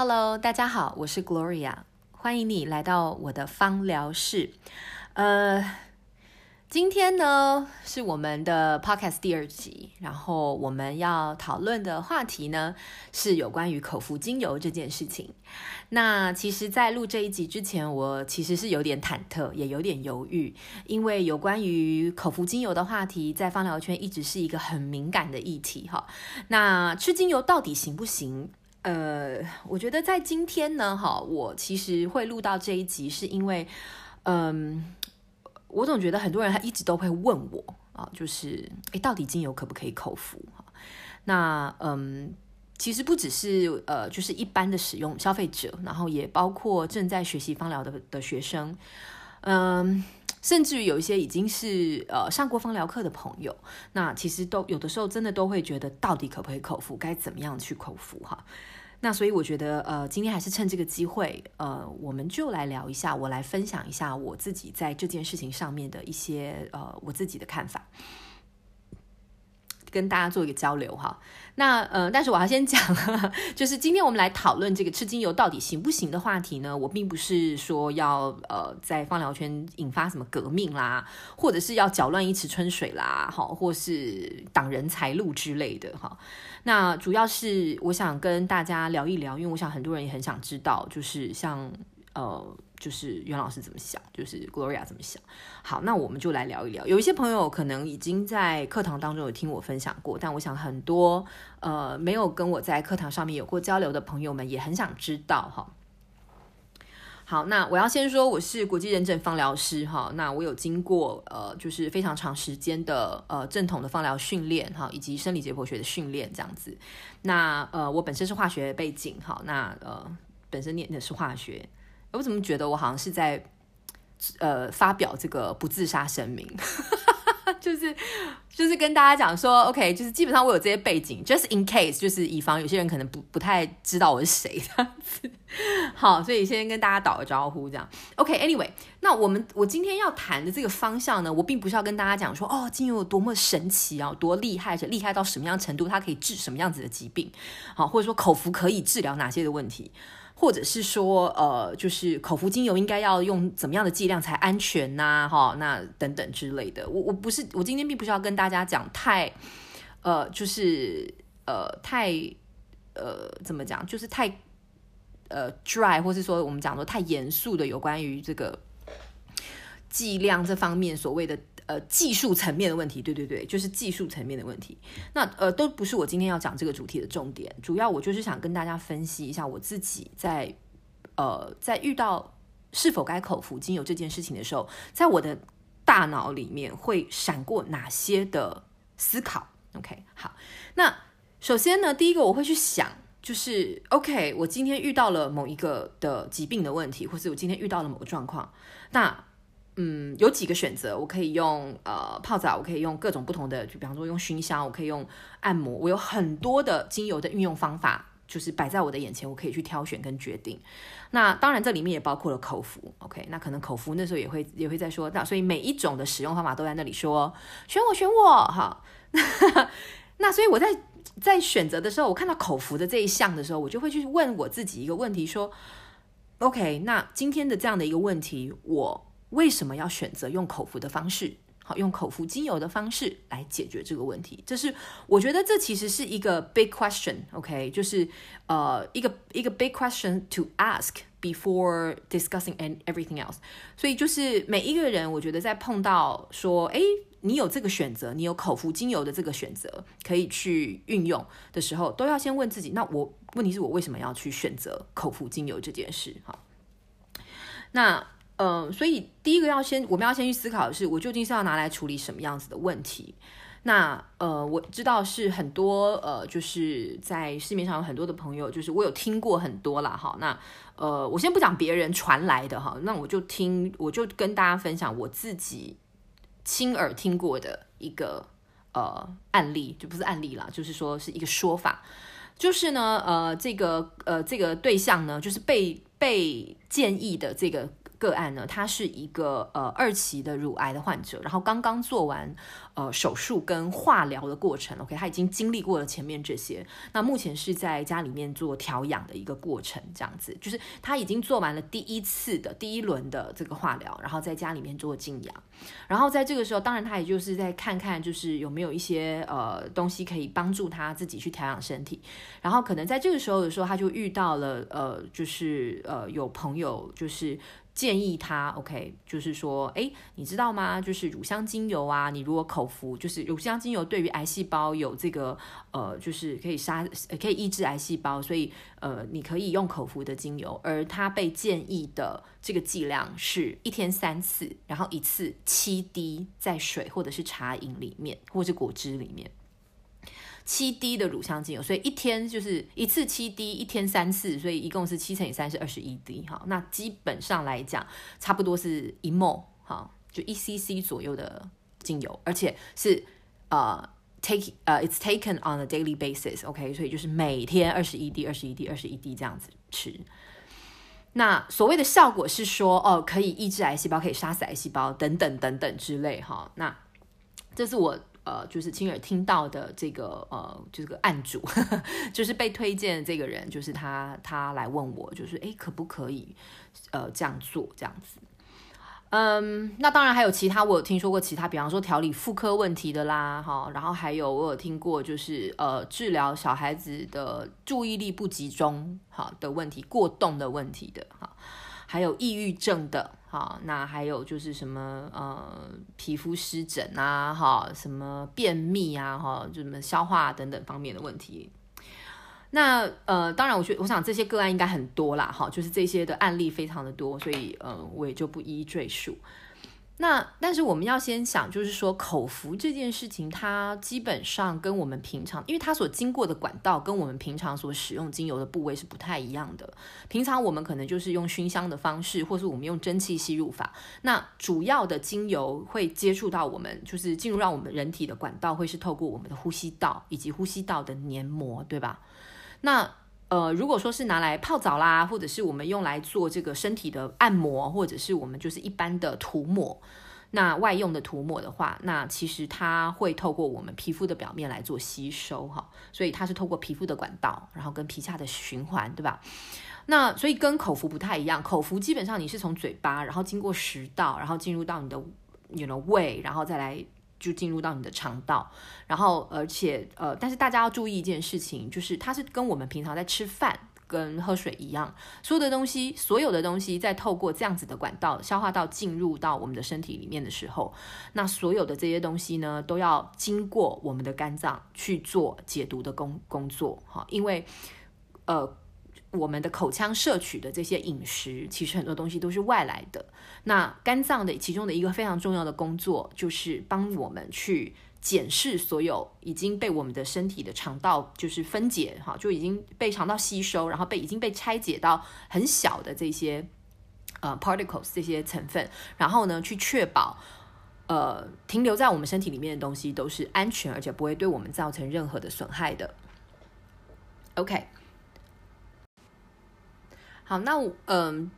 Hello，大家好，我是 Gloria，欢迎你来到我的芳疗室。呃，今天呢是我们的 Podcast 第二集，然后我们要讨论的话题呢是有关于口服精油这件事情。那其实，在录这一集之前，我其实是有点忐忑，也有点犹豫，因为有关于口服精油的话题，在芳疗圈一直是一个很敏感的议题哈。那吃精油到底行不行？呃，我觉得在今天呢，哈，我其实会录到这一集，是因为，嗯，我总觉得很多人他一直都会问我啊，就是，诶，到底精油可不可以口服？那，嗯，其实不只是呃，就是一般的使用消费者，然后也包括正在学习芳疗的的学生，嗯，甚至于有一些已经是呃上过芳疗课的朋友，那其实都有的时候真的都会觉得，到底可不可以口服？该怎么样去口服？哈。那所以我觉得，呃，今天还是趁这个机会，呃，我们就来聊一下，我来分享一下我自己在这件事情上面的一些，呃，我自己的看法。跟大家做一个交流哈，那呃，但是我要先讲，就是今天我们来讨论这个吃精油到底行不行的话题呢。我并不是说要呃在放疗圈引发什么革命啦，或者是要搅乱一池春水啦，好，或是挡人财路之类的哈。那主要是我想跟大家聊一聊，因为我想很多人也很想知道，就是像呃。就是袁老师怎么想，就是 Gloria 怎么想。好，那我们就来聊一聊。有一些朋友可能已经在课堂当中有听我分享过，但我想很多呃没有跟我在课堂上面有过交流的朋友们也很想知道哈。好，那我要先说我是国际认证芳疗师哈，那我有经过呃就是非常长时间的呃正统的芳疗训练哈，以及生理解剖学的训练这样子。那呃我本身是化学背景哈，那呃本身念的是化学。我怎么觉得我好像是在，呃，发表这个不自杀声明，就是就是跟大家讲说，OK，就是基本上我有这些背景，just in case，就是以防有些人可能不不太知道我是谁这样子。好，所以先跟大家打个招呼，这样。OK，Anyway，okay，那我们我今天要谈的这个方向呢，我并不是要跟大家讲说，哦，精油有多么神奇啊，多厉害，厉害到什么样程度，它可以治什么样子的疾病，好，或者说口服可以治疗哪些的问题。或者是说，呃，就是口服精油应该要用怎么样的剂量才安全呐、啊？哈，那等等之类的。我我不是，我今天并不是要跟大家讲太，呃，就是呃，太，呃，怎么讲？就是太，呃，dry，或是说我们讲说太严肃的有关于这个剂量这方面所谓的。呃，技术层面的问题，对对对，就是技术层面的问题。那呃，都不是我今天要讲这个主题的重点。主要我就是想跟大家分析一下我自己在呃，在遇到是否该口服精油这件事情的时候，在我的大脑里面会闪过哪些的思考。OK，好，那首先呢，第一个我会去想，就是 OK，我今天遇到了某一个的疾病的问题，或是我今天遇到了某个状况，那。嗯，有几个选择，我可以用呃泡澡，我可以用各种不同的，就比方说用熏香，我可以用按摩，我有很多的精油的运用方法，就是摆在我的眼前，我可以去挑选跟决定。那当然这里面也包括了口服，OK？那可能口服那时候也会也会在说，那所以每一种的使用方法都在那里说，选我选我，哈。那所以我在在选择的时候，我看到口服的这一项的时候，我就会去问我自己一个问题，说，OK？那今天的这样的一个问题，我。为什么要选择用口服的方式？好，用口服精油的方式来解决这个问题，这是我觉得这其实是一个 big question，OK？就是呃一个一个 big question to ask before discussing and everything else。所以就是每一个人，我觉得在碰到说，哎，你有这个选择，你有口服精油的这个选择可以去运用的时候，都要先问自己，那我问题是我为什么要去选择口服精油这件事？哈，那。嗯、所以第一个要先，我们要先去思考的是，我究竟是要拿来处理什么样子的问题？那呃，我知道是很多呃，就是在市面上有很多的朋友，就是我有听过很多啦。哈。那呃，我先不讲别人传来的哈，那我就听，我就跟大家分享我自己亲耳听过的一个呃案例，就不是案例啦，就是说是一个说法，就是呢，呃，这个呃这个对象呢，就是被被建议的这个。个案呢，他是一个呃二期的乳癌的患者，然后刚刚做完呃手术跟化疗的过程，OK，他已经经历过了前面这些，那目前是在家里面做调养的一个过程，这样子，就是他已经做完了第一次的第一轮的这个化疗，然后在家里面做静养，然后在这个时候，当然他也就是在看看就是有没有一些呃东西可以帮助他自己去调养身体，然后可能在这个时候的时候，他就遇到了呃就是呃有朋友就是。建议他，OK，就是说，哎，你知道吗？就是乳香精油啊，你如果口服，就是乳香精油对于癌细胞有这个，呃，就是可以杀，可以抑制癌细胞，所以，呃，你可以用口服的精油。而他被建议的这个剂量是一天三次，然后一次七滴在水或者是茶饮里面，或者是果汁里面。七滴的乳香精油，所以一天就是一次七滴，一天三次，所以一共是七乘以三是二十一滴哈。那基本上来讲，差不多是一 m 哈，就一 cc 左右的精油，而且是呃 take 呃 it's taken on a daily basis，OK，、所以就是每天二十一滴、二十一滴、二十一滴这样子吃。那所谓的效果是说，哦，可以抑制癌细胞，可以杀死癌细胞等等等等之类哈。那这是我。呃，就是亲耳听到的这个呃，这个案主，就是被推荐的这个人，就是他，他来问我，就是诶，可不可以呃这样做这样子？嗯，那当然还有其他，我有听说过其他，比方说调理妇科问题的啦，哈，然后还有我有听过，就是呃治疗小孩子的注意力不集中哈的问题，过动的问题的哈，还有抑郁症的。好，那还有就是什么呃，皮肤湿疹啊，哈，什么便秘啊，哈，就什么消化等等方面的问题。那呃，当然，我觉得我想这些个案应该很多啦，哈，就是这些的案例非常的多，所以呃，我也就不一一赘述。那但是我们要先想，就是说口服这件事情，它基本上跟我们平常，因为它所经过的管道跟我们平常所使用精油的部位是不太一样的。平常我们可能就是用熏香的方式，或是我们用蒸汽吸入法。那主要的精油会接触到我们，就是进入到我们人体的管道，会是透过我们的呼吸道以及呼吸道的黏膜，对吧？那呃，如果说是拿来泡澡啦，或者是我们用来做这个身体的按摩，或者是我们就是一般的涂抹，那外用的涂抹的话，那其实它会透过我们皮肤的表面来做吸收哈，所以它是透过皮肤的管道，然后跟皮下的循环，对吧？那所以跟口服不太一样，口服基本上你是从嘴巴，然后经过食道，然后进入到你的你的胃，然后再来。就进入到你的肠道，然后而且呃，但是大家要注意一件事情，就是它是跟我们平常在吃饭跟喝水一样，所有的东西，所有的东西在透过这样子的管道消化道进入到我们的身体里面的时候，那所有的这些东西呢，都要经过我们的肝脏去做解毒的工工作哈，因为呃。我们的口腔摄取的这些饮食，其实很多东西都是外来的。那肝脏的其中的一个非常重要的工作，就是帮我们去检视所有已经被我们的身体的肠道就是分解哈，就已经被肠道吸收，然后被已经被拆解到很小的这些呃 particles 这些成分，然后呢去确保呃停留在我们身体里面的东西都是安全，而且不会对我们造成任何的损害的。OK。好，那嗯、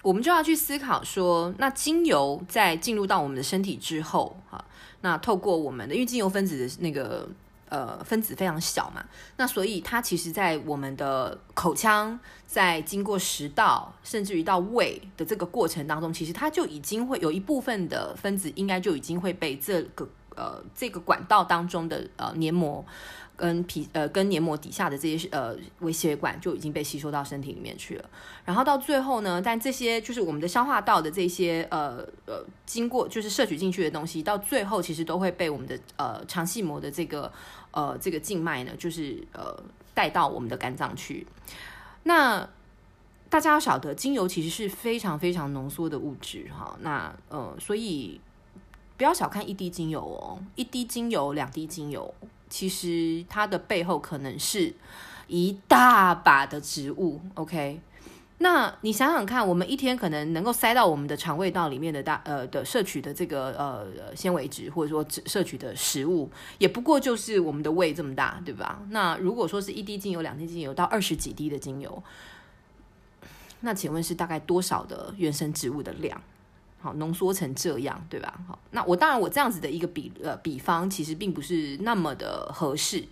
我们就要去思考说，那精油在进入到我们的身体之后，哈，那透过我们的，因为精油分子的那个呃分子非常小嘛，那所以它其实在我们的口腔，在经过食道，甚至于到胃的这个过程当中，其实它就已经会有一部分的分子，应该就已经会被这个呃这个管道当中的呃黏膜。跟皮呃跟黏膜底下的这些呃微血管就已经被吸收到身体里面去了，然后到最后呢，但这些就是我们的消化道的这些呃呃经过就是摄取进去的东西，到最后其实都会被我们的呃肠系膜的这个呃这个静脉呢，就是呃带到我们的肝脏去。那大家要晓得，精油其实是非常非常浓缩的物质哈，那呃所以不要小看一滴精油哦，一滴精油两滴精油。其实它的背后可能是一大把的植物，OK？那你想想看，我们一天可能能够塞到我们的肠胃道里面的大呃的摄取的这个呃纤维质，或者说摄取的食物，也不过就是我们的胃这么大，对吧？那如果说是一滴精油、两滴精油到二十几滴的精油。那请问是大概多少的原生植物的量？好，浓缩成这样，对吧？好，那我当然我这样子的一个比呃比方，其实并不是那么的合适。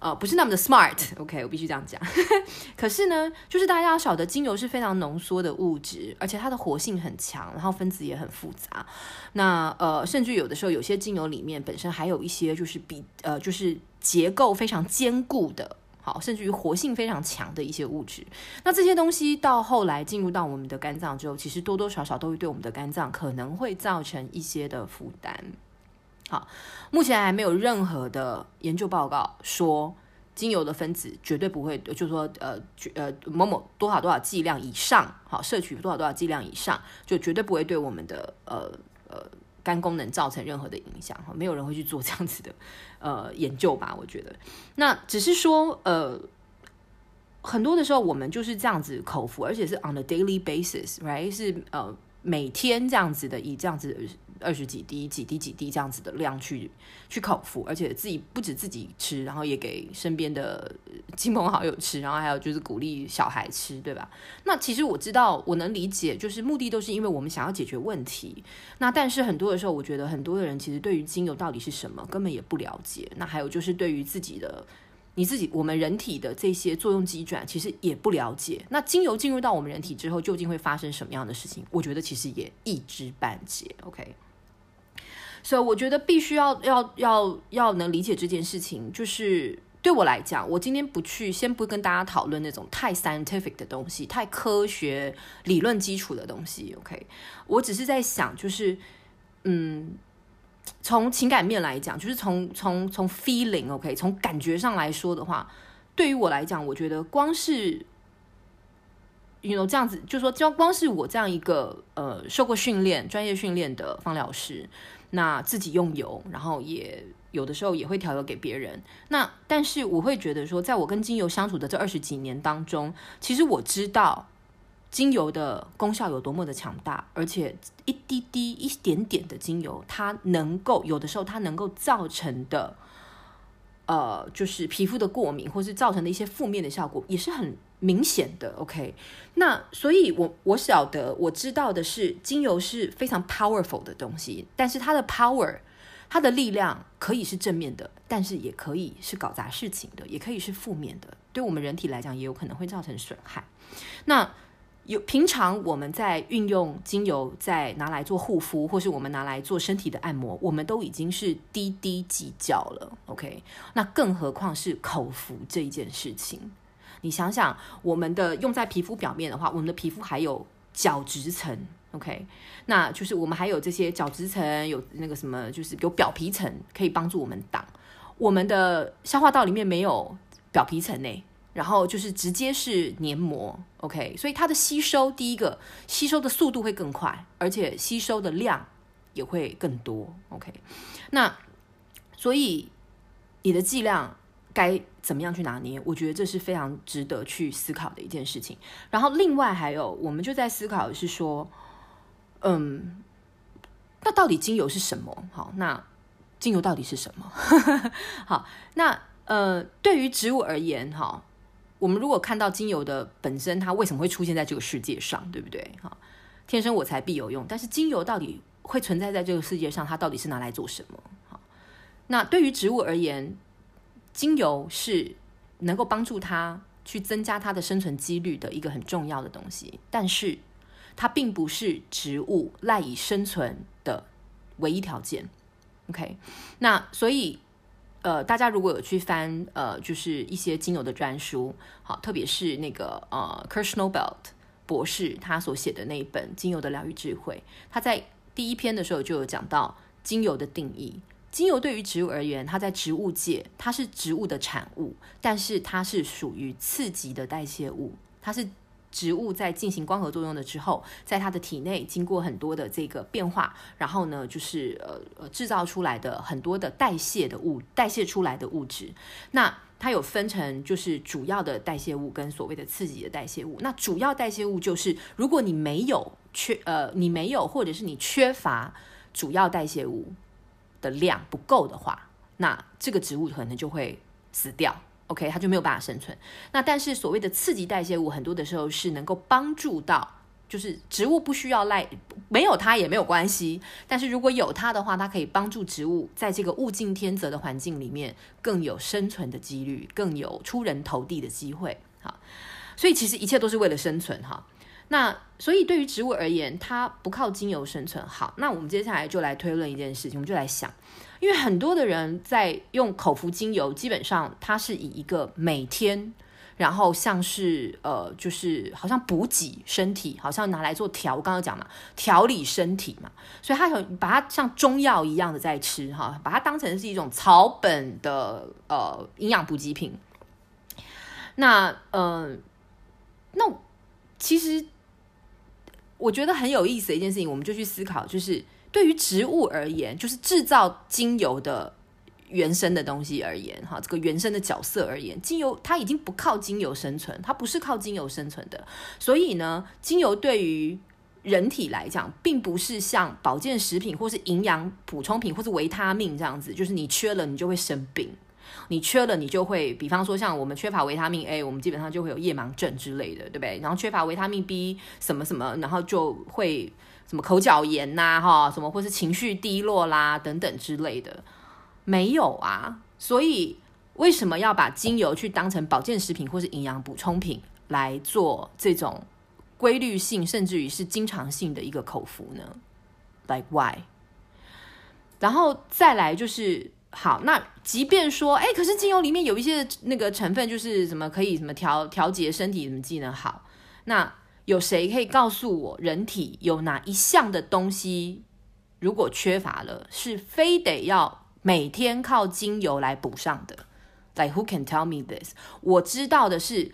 呃，不是那么的 smart，OK，我必须这样讲。可是呢，就是大家要晓得，精油是非常浓缩的物质，而且它的活性很强，然后分子也很复杂。那呃，甚至有的时候，有些精油里面本身还有一些就是比呃，就是结构非常坚固的，好，甚至于活性非常强的一些物质。那这些东西到后来进入到我们的肝脏之后，其实多多少少都会对我们的肝脏可能会造成一些的负担。好，目前还没有任何的研究报告说精油的分子绝对不会，就说呃呃某某多少多少剂量以上，好，摄取多少多少剂量以上，就绝对不会对我们的呃呃肝功能造成任何的影响。哈，没有人会去做这样子的呃研究吧？我觉得，那只是说呃很多的时候我们就是这样子口服，而且是 on a daily basis，right？是呃每天这样子的，以这样子。二十几滴、几滴、几滴这样子的量去去口服，而且自己不止自己吃，然后也给身边的亲朋好友吃，然后还有就是鼓励小孩吃，对吧？那其实我知道，我能理解，就是目的都是因为我们想要解决问题。那但是很多的时候，我觉得很多的人其实对于精油到底是什么根本也不了解。那还有就是对于自己的。你自己，我们人体的这些作用机转，其实也不了解。那精油进入到我们人体之后，究竟会发生什么样的事情？我觉得其实也一知半解。OK，所以我觉得必须要要要要能理解这件事情。就是对我来讲，我今天不去，先不跟大家讨论那种太 scientific 的东西，太科学理论基础的东西。OK，我只是在想，就是嗯。从情感面来讲，就是从从从 feeling，OK，从感觉上来说的话，对于我来讲，我觉得光是，you know，这样子，就说，就光是我这样一个呃受过训练、专业训练的方疗师，那自己用油，然后也有的时候也会调油给别人。那但是我会觉得说，在我跟精油相处的这二十几年当中，其实我知道。精油的功效有多么的强大，而且一滴滴、一点点的精油，它能够有的时候它能够造成的，呃，就是皮肤的过敏，或是造成的一些负面的效果，也是很明显的。OK，那所以我我晓得，我知道的是，精油是非常 powerful 的东西，但是它的 power，它的力量可以是正面的，但是也可以是搞砸事情的，也可以是负面的，对我们人体来讲，也有可能会造成损害。那有平常我们在运用精油，在拿来做护肤，或是我们拿来做身体的按摩，我们都已经是滴滴计较了。OK，那更何况是口服这一件事情？你想想，我们的用在皮肤表面的话，我们的皮肤还有角质层。OK，那就是我们还有这些角质层，有那个什么，就是有表皮层可以帮助我们挡。我们的消化道里面没有表皮层呢。然后就是直接是黏膜，OK，所以它的吸收，第一个吸收的速度会更快，而且吸收的量也会更多，OK。那所以你的剂量该怎么样去拿捏？我觉得这是非常值得去思考的一件事情。然后另外还有，我们就在思考的是说，嗯，那到底精油是什么？好，那精油到底是什么？好，那呃，对于植物而言，哈。我们如果看到精油的本身，它为什么会出现在这个世界上，对不对？哈，天生我材必有用。但是精油到底会存在在这个世界上，它到底是拿来做什么？哈，那对于植物而言，精油是能够帮助它去增加它的生存几率的一个很重要的东西，但是它并不是植物赖以生存的唯一条件。OK，那所以。呃，大家如果有去翻呃，就是一些精油的专书，好，特别是那个呃，Kirshnobelt 博士他所写的那一本《精油的疗愈智慧》，他在第一篇的时候就有讲到精油的定义。精油对于植物而言，它在植物界它是植物的产物，但是它是属于次级的代谢物，它是。植物在进行光合作用的之后，在它的体内经过很多的这个变化，然后呢，就是呃呃制造出来的很多的代谢的物，代谢出来的物质。那它有分成就是主要的代谢物跟所谓的次级的代谢物。那主要代谢物就是如果你没有缺呃你没有或者是你缺乏主要代谢物的量不够的话，那这个植物可能就会死掉。，OK，它就没有办法生存。那但是所谓的次级代谢物，很多的时候是能够帮助到，就是植物不需要赖，没有它也没有关系。但是如果有它的话，它可以帮助植物在这个物竞天择的环境里面更有生存的几率，更有出人头地的机会。好，所以其实一切都是为了生存哈。那所以对于植物而言，它不靠精油生存。好，那我们接下来就来推论一件事情，我们就来想，因为很多的人在用口服精油，基本上它是以一个每天，然后像是呃，就是好像补给身体，好像拿来做调，我刚刚讲嘛，调理身体嘛，所以它有把它像中药一样的在吃哈，把它当成是一种草本的呃营养补给品。那呃，那其实。我觉得很有意思的一件事情，我们就去思考，就是对于植物而言，就是制造精油的原生的东西而言，哈，这个原生的角色而言，精油它已经不靠精油生存，它不是靠精油生存的。所以呢，精油对于人体来讲，并不是像保健食品或是营养补充品或是维他命这样子，就是你缺了你就会生病。你缺了，你就会，比方说像我们缺乏维他命 A，我们基本上就会有夜盲症之类的，对不对？然后缺乏维他命 B 什么什么，然后就会什么口角炎呐、哈，什么或是情绪低落啦等等之类的，没有啊。所以为什么要把精油去当成保健食品或是营养补充品来做这种规律性甚至于是经常性的一个口服呢？Like why？然后再来就是。好，那即便说，哎，可是精油里面有一些那个成分，就是什么可以什么调调节身体什么机能好，那有谁可以告诉我，人体有哪一项的东西，如果缺乏了，是非得要每天靠精油来补上的？Like who can tell me this？我知道的是。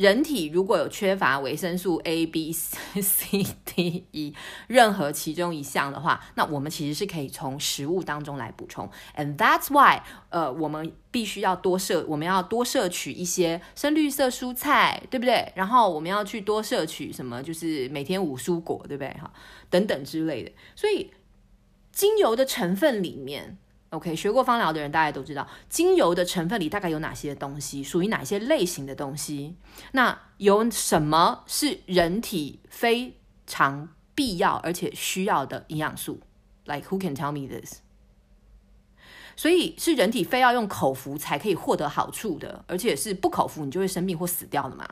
人体如果有缺乏维生素 A、B、C、D、E 任何其中一项的话，那我们其实是可以从食物当中来补充。And that's why，呃，我们必须要多摄，我们要多摄取一些深绿色蔬菜，对不对？然后我们要去多摄取什么，就是每天五蔬果，对不对？哈，等等之类的。所以，精油的成分里面。OK，学过芳疗的人大家都知道，精油的成分里大概有哪些东西，属于哪些类型的东西。那有什么是人体非常必要而且需要的营养素？Like who can tell me this？所以是人体非要用口服才可以获得好处的，而且是不口服你就会生病或死掉的吗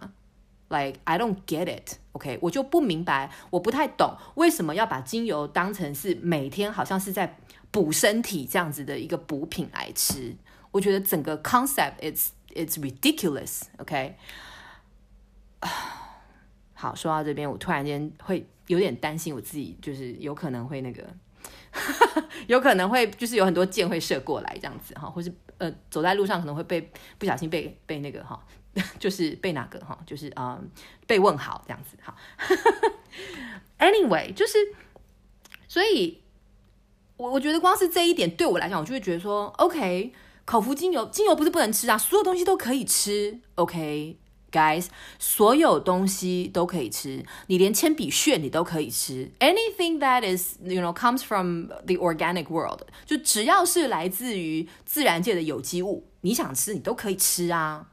？Like I don't get it。OK，我就不明白，我不太懂为什么要把精油当成是每天好像是在。补身体这样子的一个补品来吃，我觉得整个 concept it's it's ridiculous，OK？好，说到这边，我突然间会有点担心我自己，就是有可能会那个，有可能会就是有很多箭会射过来这样子哈，或是呃走在路上可能会被不小心被被那个哈，就是被哪个哈，就是啊、被问好这样子哈。Anyway，就是所以。我我觉得光是这一点对我来讲，我就会觉得说，OK，口服精油，精油不是不能吃啊，所有东西都可以吃，OK，guys，所有东西都可以吃，你连铅笔屑你都可以吃，anything that is you know comes from the organic world，就只要是来自于自然界的有机物，你想吃你都可以吃啊，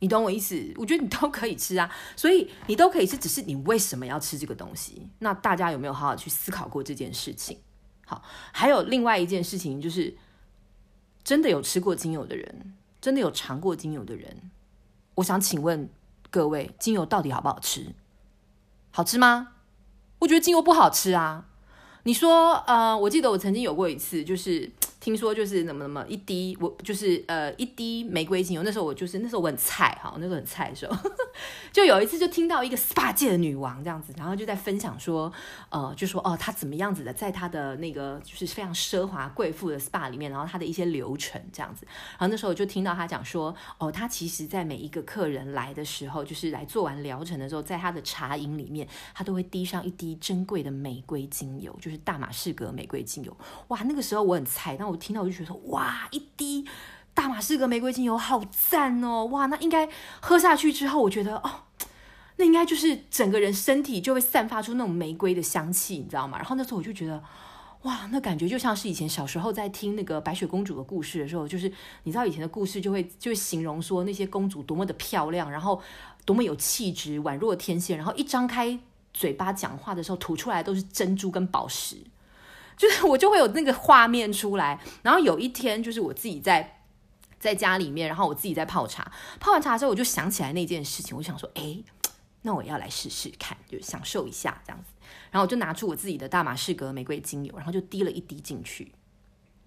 你懂我意思？我觉得你都可以吃啊，所以你都可以吃，只是你为什么要吃这个东西？那大家有没有好好去思考过这件事情？还有另外一件事情，就是真的有吃过精油的人，真的有尝过精油的人，我想请问各位，精油到底好不好吃？好吃吗？我觉得精油不好吃啊。你说，呃，我记得我曾经有过一次，就是。听说就是怎么怎么一滴，我就是呃一滴玫瑰精油。那时候我就是那时候我很菜哈，那时候很菜的时候，就有一次就听到一个 SPA 界的女王这样子，然后就在分享说，呃，就说哦她怎么样子的，在她的那个就是非常奢华贵妇的 SPA 里面，然后她的一些流程这样子。然后那时候我就听到她讲说，哦，她其实在每一个客人来的时候，就是来做完疗程的时候，在她的茶饮里面，她都会滴上一滴珍贵的玫瑰精油，就是大马士革玫瑰精油。哇，那个时候我很菜，但我我听到我就觉得说，哇，一滴大马士革玫瑰精油好赞哦！哇，那应该喝下去之后，我觉得哦，那应该就是整个人身体就会散发出那种玫瑰的香气，你知道吗？然后那时候我就觉得，哇，那感觉就像是以前小时候在听那个白雪公主的故事的时候，就是你知道以前的故事就会 就会形容说那些公主多么的漂亮，然后多么有气质，宛若天仙，然后一张开嘴巴讲话的时候吐出来都是珍珠跟宝石，就是我就会有那个画面出来。然后有一天就是我自己在在家里面，然后我自己在泡茶，泡完茶之后我就想起来那件事情，我想说，哎，那我要来试试看，就享受一下这样子。然后我就拿出我自己的大马士革玫瑰精油，然后就滴了一滴进去，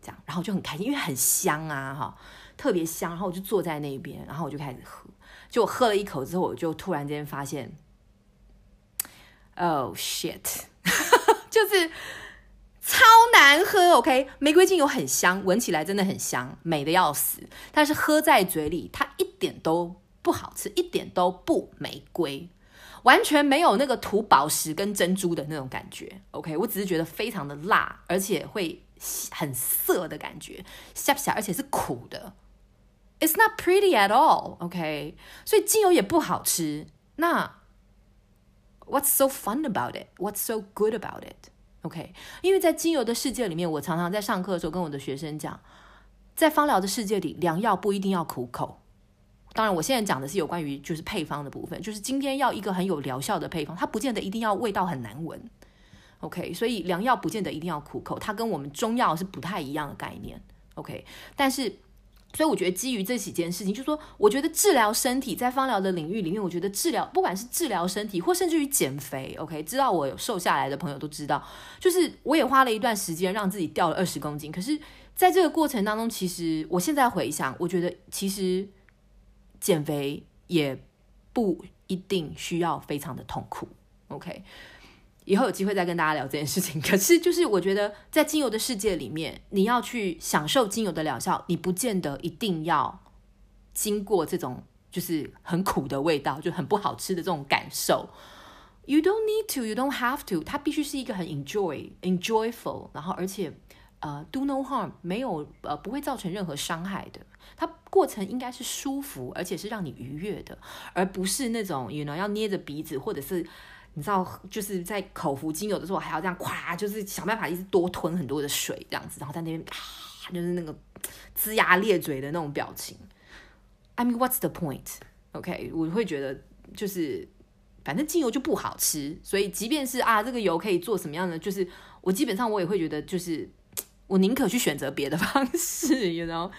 这样，然后就很开心，因为很香啊，哈，特别香。然后我就坐在那边，然后我就开始喝。就我喝了一口之后，我就突然间发现，Oh shit，就是超难喝。OK，玫瑰精油很香，闻起来真的很香，美得要死。但是喝在嘴里，它一点都不好吃，一点都不玫瑰。完全没有那个涂宝石跟珍珠的那种感觉，OK，我只是觉得非常的辣，而且会很涩的感觉，下不下，而且是苦的，It's not pretty at all，OK，所以精油也不好吃。那 What's so fun about it? What's so good about it? OK，因为在精油的世界里面，我常常在上课的时候跟我的学生讲，在芳疗的世界里，良药不一定要苦口。当然，我现在讲的是有关于就是配方的部分，就是今天要一个很有疗效的配方，它不见得一定要味道很难闻，OK？所以良药不见得一定要苦口，它跟我们中药是不太一样的概念，OK？但是，所以我觉得基于这几件事情，就是说，我觉得治疗身体在芳疗的领域里面，我觉得治疗不管是治疗身体或甚至于减肥，OK？知道我有瘦下来的朋友都知道，就是我也花了一段时间让自己掉了二十公斤，可是在这个过程当中，其实我现在回想，我觉得其实。减肥也不一定需要非常的痛苦，OK？以后有机会再跟大家聊这件事情。可是，就是我觉得在精油的世界里面，你要去享受精油的疗效，你不见得一定要经过这种就是很苦的味道，就很不好吃的这种感受。You don't need to, you don't have to。它必须是一个很 enjoy, enjoyful，然后而且呃、do no harm，没有呃不会造成任何伤害的。它过程应该是舒服，而且是让你愉悦的，而不是那种，you know，要捏着鼻子，或者是你知道，就是在口服精油的时候还要这样咵，就是想办法一直多吞很多的水这样子，然后在那边啊，就是那个龇牙咧嘴的那种表情。I mean, what's the point? OK，我会觉得就是反正精油就不好吃，所以即便是啊，这个油可以做什么样的，就是我基本上我也会觉得，就是 我宁可去选择别的方式，you know。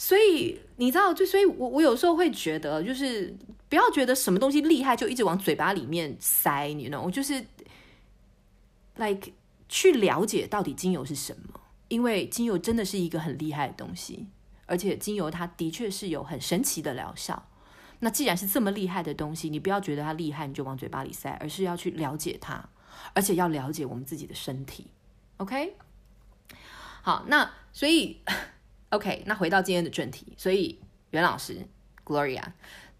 所以你知道，就所以我我有时候会觉得，就是不要觉得什么东西厉害就一直往嘴巴里面塞，你 know，就是 like 去了解到底精油是什么，因为精油真的是一个很厉害的东西，而且精油它的确是有很神奇的疗效。那既然是这么厉害的东西，你不要觉得它厉害你就往嘴巴里塞，而是要去了解它，而且要了解我们自己的身体。OK，好，那所以。OK，那回到今天的正题，所以袁老师，Gloria，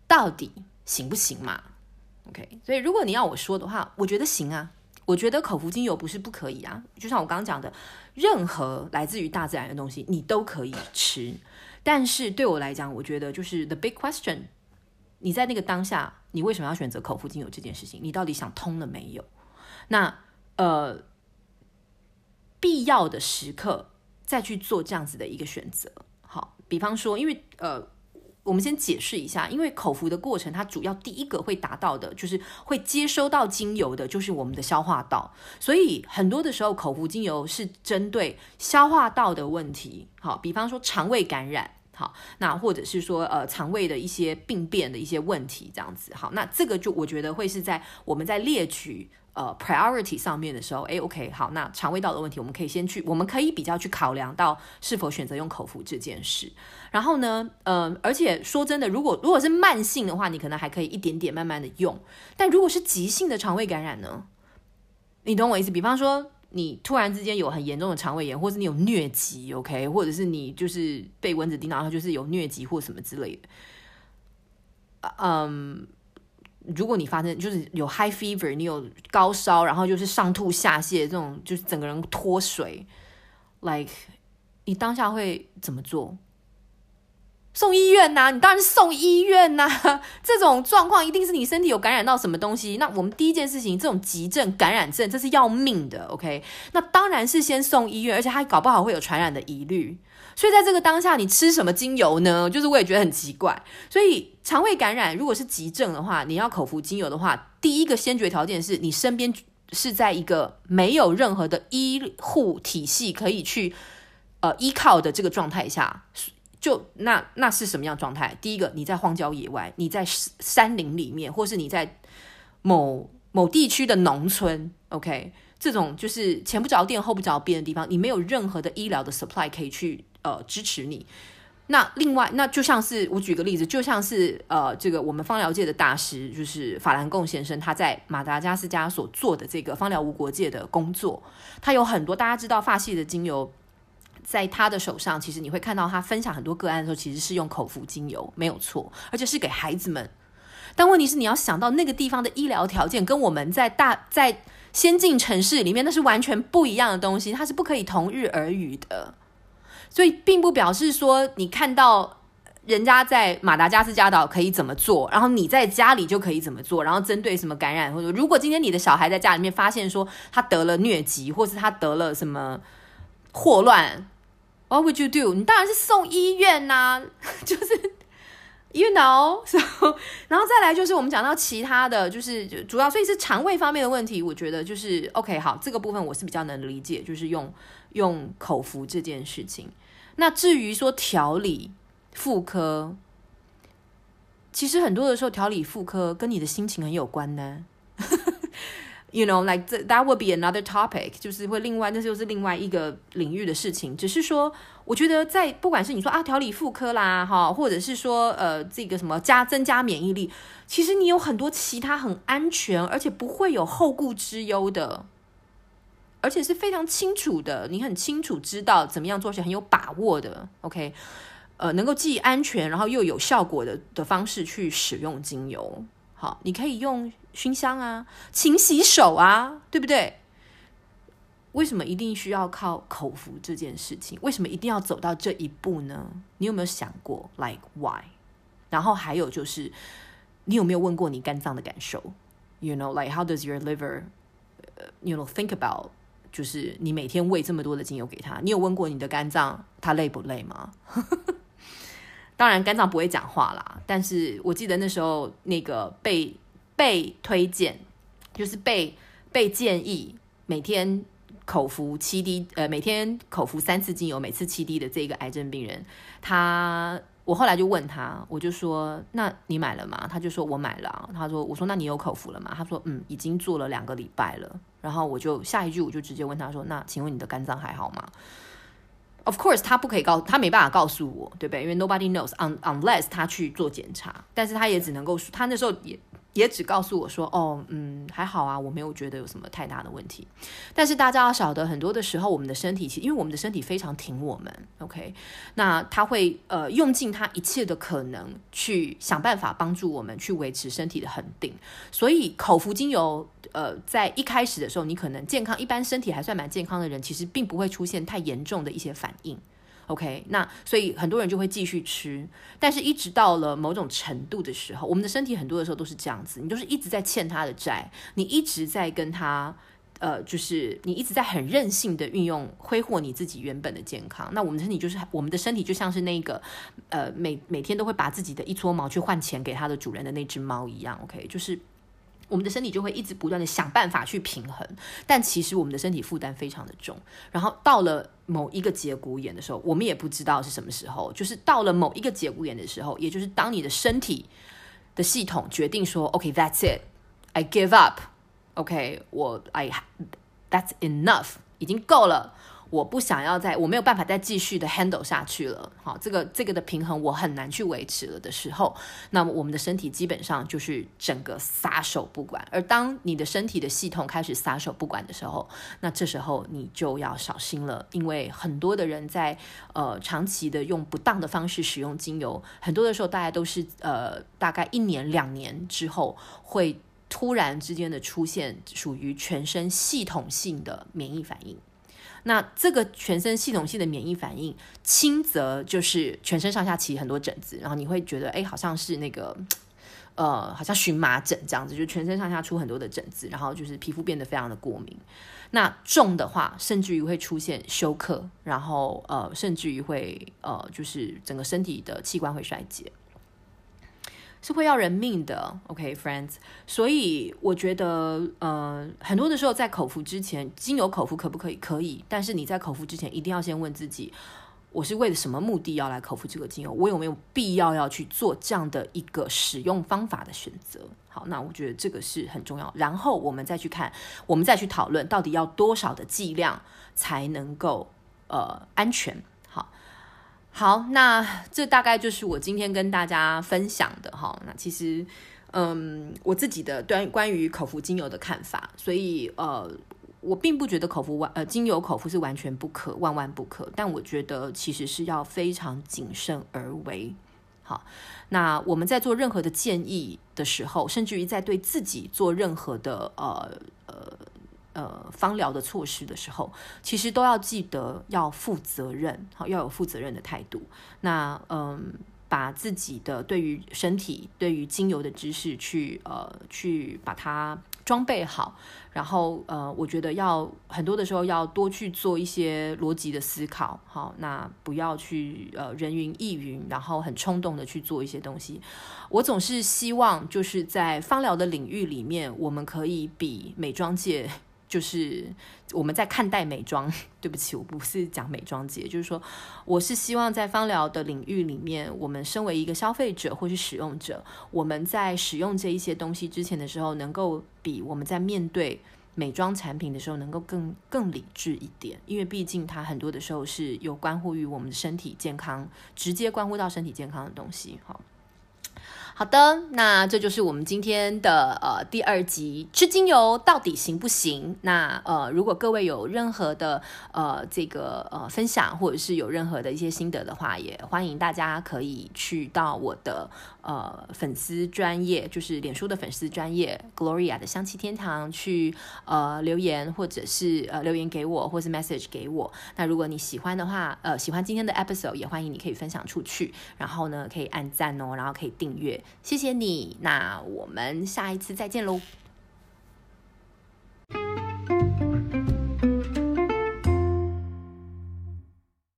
到底行不行嘛？OK，所以如果你要我说的话，我觉得行啊。我觉得口服精油不是不可以啊，就像我刚刚讲的，任何来自于大自然的东西你都可以吃。但是对我来讲，我觉得就是 the big question，你在那个当下，你为什么要选择口服精油这件事情？你到底想通了没有？那呃，必要的时刻。再去做这样子的一个选择，好，比方说，因为呃，我们先解释一下，因为口服的过程，它主要第一个会达到的，就是会接收到精油的，就是我们的消化道，所以很多的时候，口服精油是针对消化道的问题，好，比方说肠胃感染，好，那或者是说呃肠胃的一些病变的一些问题，这样子，好，那这个就我觉得会是在我们在列举。呃，priority 上面的时候，诶，OK，好，那肠胃道的问题，我们可以先去，我们可以比较去考量到是否选择用口服这件事。然后呢，呃，而且说真的，如果如果是慢性的话，你可能还可以一点点慢慢的用。但如果是急性的肠胃感染呢？你懂我意思？比方说，你突然之间有很严重的肠胃炎，或是你有疟疾，OK，或者是你就是被蚊子叮到，然后就是有疟疾或什么之类的，嗯。如果你发生就是有 high fever，你有高烧，然后就是上吐下泻这种，就是整个人脱水，like 你当下会怎么做？送医院呐、你当然是送医院呐、啊。这种状况一定是你身体有感染到什么东西。那我们第一件事情，这种急症感染症，这是要命的，OK？那当然是先送医院，而且还搞不好会有传染的疑虑。所以在这个当下，你吃什么精油呢？就是我也觉得很奇怪。所以肠胃感染如果是急症的话，你要口服精油的话，第一个先决条件是你身边是在一个没有任何的医护体系可以去呃依靠的这个状态下。就那那是什么样状态？第一个，你在荒郊野外，你在山林里面，或是你在某某地区的农村，OK，这种就是前不着店后不着边的地方，你没有任何的医疗的 supply 可以去呃支持你。那另外，那就像是我举个例子，就像是呃这个我们芳疗界的大师，就是法兰贡先生，他在马达加斯加所做的这个芳疗无国界的工作，他有很多大家知道发系的精油。在他的手上，其实你会看到他分享很多个案的时候，其实是用口服精油，没有错，而且是给孩子们。但问题是，你要想到那个地方的医疗条件，跟我们在大在先进城市里面，那是完全不一样的东西，它是不可以同日而语的。所以，并不表示说你看到人家在马达加斯加岛可以怎么做，然后你在家里就可以怎么做，然后针对什么感染，或者如果今天你的小孩在家里面发现说他得了疟疾，或是他得了什么霍乱。What would you do？你当然是送医院呐、啊，就是 you know。So, 然后再来就是我们讲到其他的就是主要，所以是肠胃方面的问题。我觉得就是 OK，好，这个部分我是比较能理解，就是用用口服这件事情。那至于说调理妇科，其实很多的时候调理妇科跟你的心情很有关呢。You know, like that would be another topic，就是会另外，那就是另外一个领域的事情。只是说，我觉得在不管是你说啊调理妇科啦，哈，或者是说呃这个什么加增加免疫力，其实你有很多其他很安全，而且不会有后顾之忧的，而且是非常清楚的，你很清楚知道怎么样做是很有把握的。OK，呃，能够既安全然后又有效果的的方式去使用精油。好，你可以用熏香啊，勤洗手啊，对不对？为什么一定需要靠口服这件事情？为什么一定要走到这一步呢？你有没有想过，like why？然后还有就是，你有没有问过你肝脏的感受？You know, like how does your liver, you know, think about？就是你每天喂这么多的精油给他，你有问过你的肝脏，他累不累吗？当然，肝脏不会讲话啦。但是我记得那时候，那个被被推荐，就是被被建议每天口服七滴，呃，每天口服三次精油，每次七滴的这个癌症病人，他我后来就问他，我就说：“那你买了吗？”他就说：“我买了。”啊他说：“我说那你有口服了吗？”他说：“嗯，已经做了两个礼拜了。”然后我就下一句我就直接问他说：“那请问你的肝脏还好吗？” Of course，他不可以告，他没办法告诉我，对不对？因为 nobody knows unless 他去做检查，但是他也只能够，他那时候也。也只告诉我说，哦，嗯，还好啊，我没有觉得有什么太大的问题。但是大家要晓得，很多的时候，我们的身体其实，因为我们的身体非常挺我们，OK，那他会呃用尽他一切的可能去想办法帮助我们去维持身体的恒定。所以口服精油，呃，在一开始的时候，你可能健康，一般身体还算蛮健康的人，其实并不会出现太严重的一些反应。OK，那所以很多人就会继续吃，但是一直到了某种程度的时候，我们的身体很多的时候都是这样子，你就是一直在欠他的债，你一直在跟他，呃，就是你一直在很任性的运用挥霍你自己原本的健康。那我们的身体就是我们的身体就像是那个，呃，每每天都会把自己的一撮毛去换钱给他的主人的那只猫一样。OK，就是。我们的身体就会一直不断的想办法去平衡，但其实我们的身体负担非常的重。然后到了某一个节骨眼的时候，我们也不知道是什么时候，就是到了某一个节骨眼的时候，也就是当你的身体的系统决定说，OK，that's it，I give up，OK，我 I that's enough，已经够了。我不想要再，我没有办法再继续的 handle 下去了。好，这个这个的平衡我很难去维持了的时候，那么我们的身体基本上就是整个撒手不管。而当你的身体的系统开始撒手不管的时候，那这时候你就要小心了，因为很多的人在呃长期的用不当的方式使用精油，很多的时候大家都是呃大概一年两年之后会突然之间的出现属于全身系统性的免疫反应。那这个全身系统性的免疫反应，轻则就是全身上下起很多疹子，然后你会觉得，哎，好像是那个，呃，好像荨麻疹这样子，就全身上下出很多的疹子，然后就是皮肤变得非常的过敏。那重的话，甚至于会出现休克，然后呃，甚至于会呃，就是整个身体的器官会衰竭。是会要人命的，OK，friends。所以我觉得，呃，很多的时候在口服之前，精油口服可不可以？可以。但是你在口服之前，一定要先问自己，我是为了什么目的要来口服这个精油？我有没有必要要去做这样的一个使用方法的选择？好，那我觉得这个是很重要。然后我们再去看，我们再去讨论，到底要多少的剂量才能够呃安全。好，好那这大概就是我今天跟大家分享的哈。那其实，嗯，我自己的关关于口服精油的看法，所以呃，我并不觉得口服完呃精油口服是完全不可、万万不可，但我觉得其实是要非常谨慎而为。好，那我们在做任何的建议的时候，甚至于在对自己做任何的呃呃。呃，芳疗的措施的时候，其实都要记得要负责任，好，要有负责任的态度。那嗯，把自己的对于身体、对于精油的知识去呃去把它装备好，然后呃，我觉得要很多的时候要多去做一些逻辑的思考，好，那不要去呃人云亦云，然后很冲动的去做一些东西。我总是希望就是在芳疗的领域里面，我们可以比美妆界。就是我们在看待美妆，对不起，我不是讲美妆界，就是说，我是希望在芳疗的领域里面，我们身为一个消费者或是使用者，我们在使用这一些东西之前的时候，能够比我们在面对美妆产品的时候，能够更更理智一点，因为毕竟它很多的时候是有关乎于我们的身体健康，直接关乎到身体健康的东西，哈。好的，那这就是我们今天的呃第二集，吃精油到底行不行？那呃，如果各位有任何的呃这个呃分享，或者是有任何的一些心得的话，也欢迎大家可以去到我的呃，粉丝专业就是脸书的粉丝专业，Gloria 的香气天堂。去呃留言，或者是呃留言给我，或是 message 给我。那如果你喜欢的话，呃，喜欢今天的 episode，也欢迎你可以分享出去，然后呢可以按赞哦，然后可以订阅。谢谢你。那我们下一次再见喽。